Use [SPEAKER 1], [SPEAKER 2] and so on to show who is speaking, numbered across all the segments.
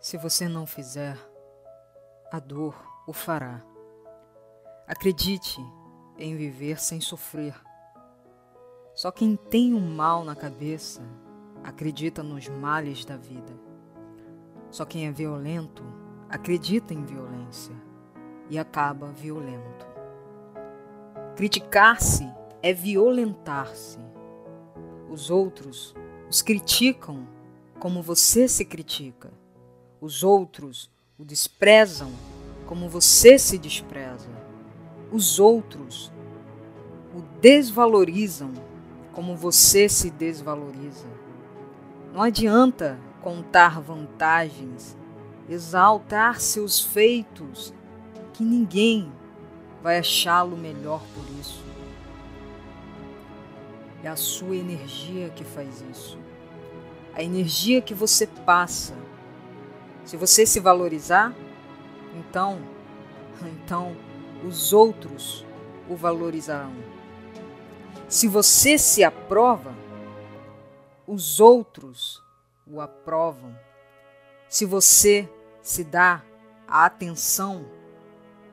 [SPEAKER 1] Se você não fizer, a dor o fará. Acredite em viver sem sofrer. Só quem tem o um mal na cabeça acredita nos males da vida. Só quem é violento acredita em violência e acaba violento. Criticar-se é violentar-se. Os outros os criticam como você se critica. Os outros o desprezam como você se despreza. Os outros o desvalorizam como você se desvaloriza. Não adianta contar vantagens, exaltar seus feitos, que ninguém vai achá-lo melhor por isso. É a sua energia que faz isso. A energia que você passa. Se você se valorizar, então, então os outros o valorizarão. Se você se aprova, os outros o aprovam. Se você se dá a atenção,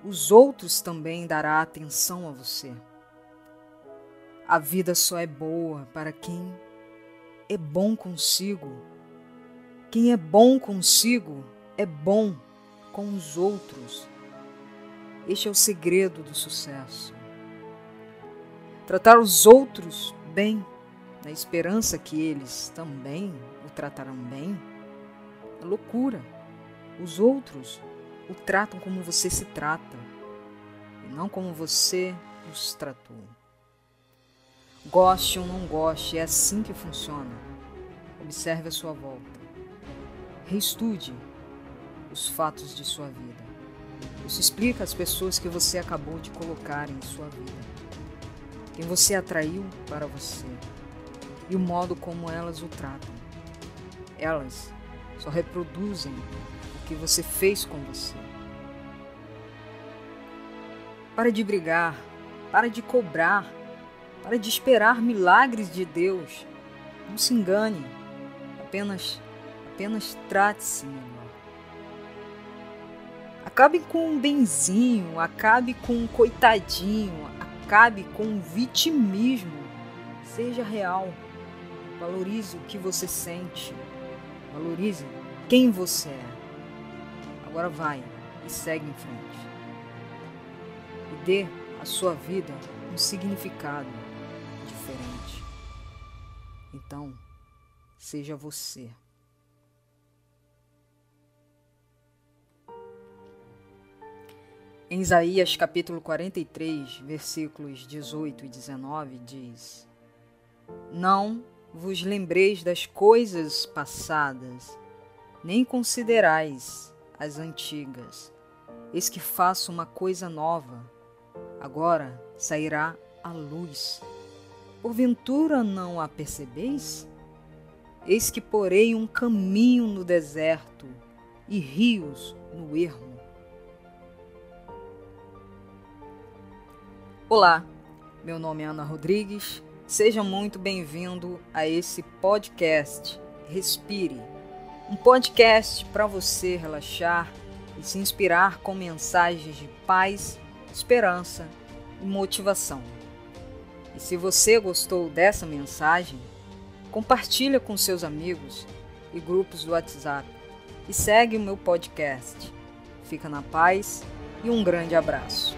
[SPEAKER 1] os outros também dará atenção a você. A vida só é boa para quem é bom consigo. Quem é bom consigo é bom com os outros. Este é o segredo do sucesso. Tratar os outros bem, na esperança que eles também o tratarão bem, é loucura. Os outros o tratam como você se trata e não como você os tratou. Goste ou não goste, é assim que funciona. Observe a sua volta. Reestude os fatos de sua vida. Isso explica as pessoas que você acabou de colocar em sua vida quem você atraiu para você e o modo como elas o tratam. Elas só reproduzem o que você fez com você. Para de brigar, para de cobrar, para de esperar milagres de Deus. Não se engane, apenas, apenas trate-se melhor. Acabe com um benzinho, acabe com um coitadinho, acabe com o vitimismo. Seja real. Valorize o que você sente. Valorize quem você é. Agora vai e segue em frente. E dê à sua vida um significado diferente. Então, seja você. Em Isaías capítulo 43, versículos 18 e 19, diz: Não vos lembreis das coisas passadas, nem considerais as antigas. Eis que faço uma coisa nova, agora sairá a luz. Porventura não a percebeis? Eis que porei um caminho no deserto e rios no ermo Olá, meu nome é Ana Rodrigues. Seja muito bem-vindo a esse podcast Respire. Um podcast para você relaxar e se inspirar com mensagens de paz, esperança e motivação. E se você gostou dessa mensagem, compartilha com seus amigos e grupos do WhatsApp e segue o meu podcast. Fica na paz e um grande abraço.